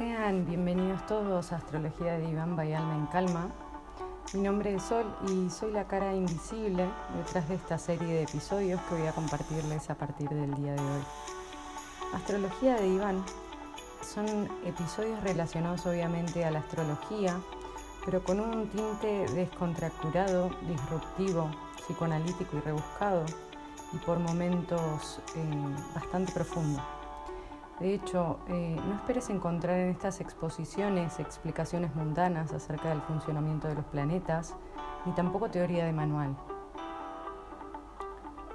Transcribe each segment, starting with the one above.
Sean bienvenidos todos a Astrología de Iván by Alma en Calma. Mi nombre es Sol y soy la cara invisible detrás de esta serie de episodios que voy a compartirles a partir del día de hoy. Astrología de Iván son episodios relacionados obviamente a la astrología, pero con un tinte descontracturado, disruptivo, psicoanalítico y rebuscado, y por momentos eh, bastante profundo. De hecho, eh, no esperes encontrar en estas exposiciones explicaciones mundanas acerca del funcionamiento de los planetas, ni tampoco teoría de manual.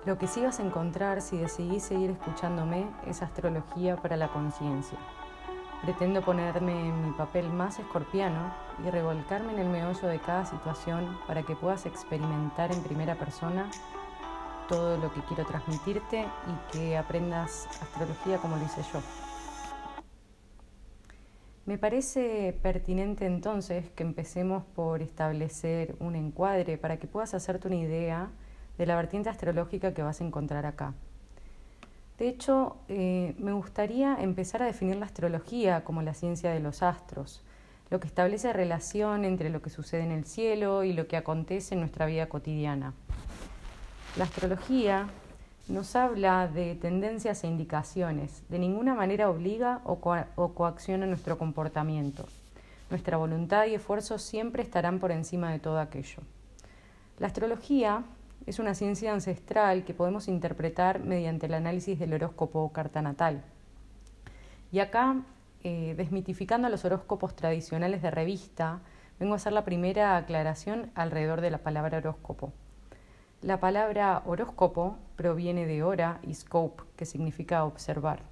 Lo que sí vas a encontrar si decidís seguir escuchándome es astrología para la conciencia. Pretendo ponerme en mi papel más escorpiano y revolcarme en el meollo de cada situación para que puedas experimentar en primera persona todo lo que quiero transmitirte y que aprendas astrología como lo hice yo. Me parece pertinente entonces que empecemos por establecer un encuadre para que puedas hacerte una idea de la vertiente astrológica que vas a encontrar acá. De hecho, eh, me gustaría empezar a definir la astrología como la ciencia de los astros, lo que establece relación entre lo que sucede en el cielo y lo que acontece en nuestra vida cotidiana. La astrología nos habla de tendencias e indicaciones, de ninguna manera obliga o, coacciona nuestro comportamiento. Nuestra voluntad y esfuerzo siempre estarán por encima de todo aquello. La astrología es una ciencia ancestral que podemos interpretar mediante el análisis del horóscopo carta natal. Y acá, eh, desmitificando los horóscopos tradicionales de revista, vengo a hacer la primera aclaración alrededor de la palabra horóscopo. La palabra horóscopo proviene de hora y scope, que significa observar.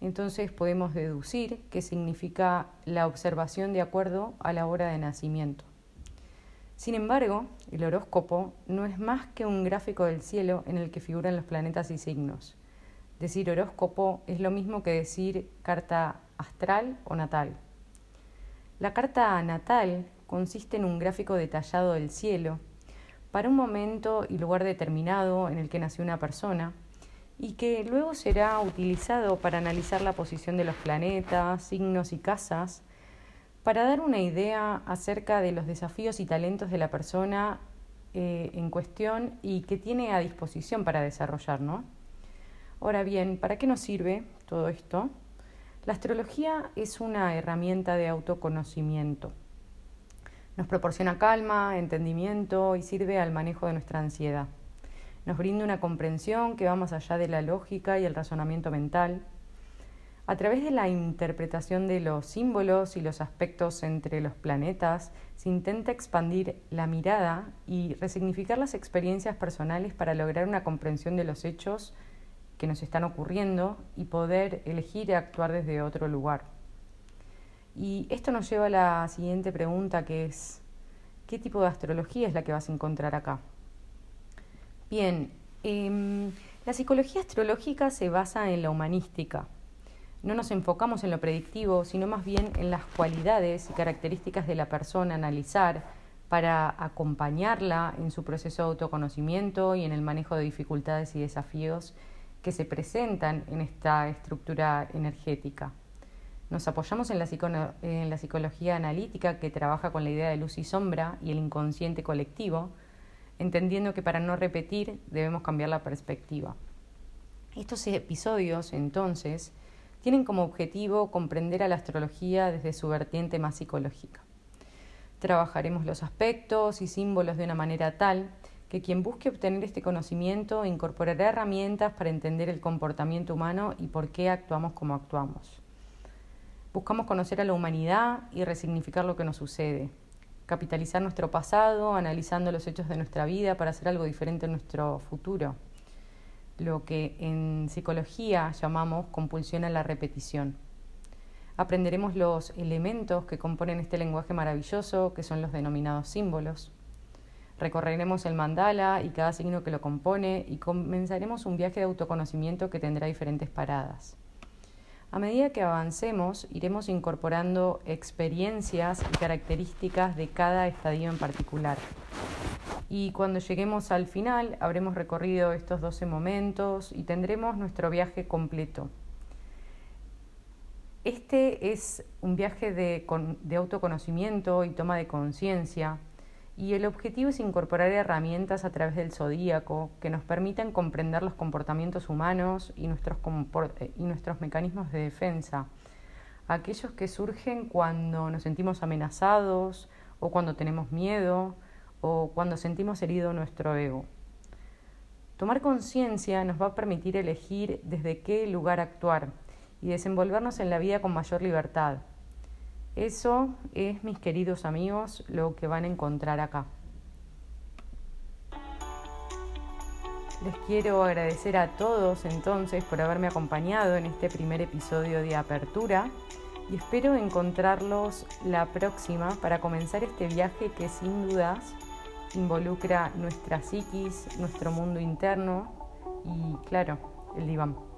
Entonces podemos deducir que significa la observación de acuerdo a la hora de nacimiento. Sin embargo, el horóscopo no es más que un gráfico del cielo en el que figuran los planetas y signos. Decir horóscopo es lo mismo que decir carta astral o natal. La carta natal consiste en un gráfico detallado del cielo para un momento y lugar determinado en el que nació una persona y que luego será utilizado para analizar la posición de los planetas, signos y casas, para dar una idea acerca de los desafíos y talentos de la persona eh, en cuestión y que tiene a disposición para desarrollar. Ahora bien, ¿para qué nos sirve todo esto? La astrología es una herramienta de autoconocimiento nos proporciona calma, entendimiento y sirve al manejo de nuestra ansiedad. Nos brinda una comprensión que va más allá de la lógica y el razonamiento mental. A través de la interpretación de los símbolos y los aspectos entre los planetas, se intenta expandir la mirada y resignificar las experiencias personales para lograr una comprensión de los hechos que nos están ocurriendo y poder elegir actuar desde otro lugar. Y esto nos lleva a la siguiente pregunta que es, ¿qué tipo de astrología es la que vas a encontrar acá? Bien, em, la psicología astrológica se basa en la humanística. No nos enfocamos en lo predictivo, sino más bien en las cualidades y características de la persona analizar para acompañarla en su proceso de autoconocimiento y en el manejo de dificultades y desafíos que se presentan en esta estructura energética. Nos apoyamos en la, psicología analítica que trabaja con la idea de luz y sombra y el inconsciente colectivo, entendiendo que para no repetir debemos cambiar la perspectiva. Estos episodios, entonces, tienen como objetivo comprender a la astrología desde su vertiente más psicológica. Trabajaremos los aspectos y símbolos de una manera tal que quien busque obtener este conocimiento incorporará herramientas para entender el comportamiento humano y por qué actuamos como actuamos. Buscamos conocer a la humanidad y resignificar lo que nos sucede, capitalizar nuestro pasado, analizando los hechos de nuestra vida para hacer algo diferente en nuestro futuro, lo que en psicología llamamos compulsión a la repetición. Aprenderemos los elementos que componen este lenguaje maravilloso, que son los denominados símbolos. Recorreremos el mandala y cada signo que lo compone y comenzaremos un viaje de autoconocimiento que tendrá diferentes paradas. A medida que avancemos, iremos incorporando experiencias y características de cada estadio en particular. Y cuando lleguemos al final, habremos recorrido estos 12 momentos y tendremos nuestro viaje completo. Este es un viaje de, de autoconocimiento y toma de conciencia y el objetivo es incorporar herramientas a través del zodíaco que nos permitan comprender los comportamientos humanos y nuestros, eh, y nuestros mecanismos de defensa, aquellos que surgen cuando nos sentimos amenazados o cuando tenemos miedo o cuando sentimos herido nuestro ego. Tomar conciencia nos va a permitir elegir desde qué lugar actuar y desenvolvernos en la vida con mayor libertad. Eso es, mis queridos amigos, lo que van a encontrar acá. Les quiero agradecer a todos entonces por haberme acompañado en este primer episodio de Apertura y espero encontrarlos la próxima para comenzar este viaje que sin dudas involucra nuestra psiquis, nuestro mundo interno y, claro, el diván.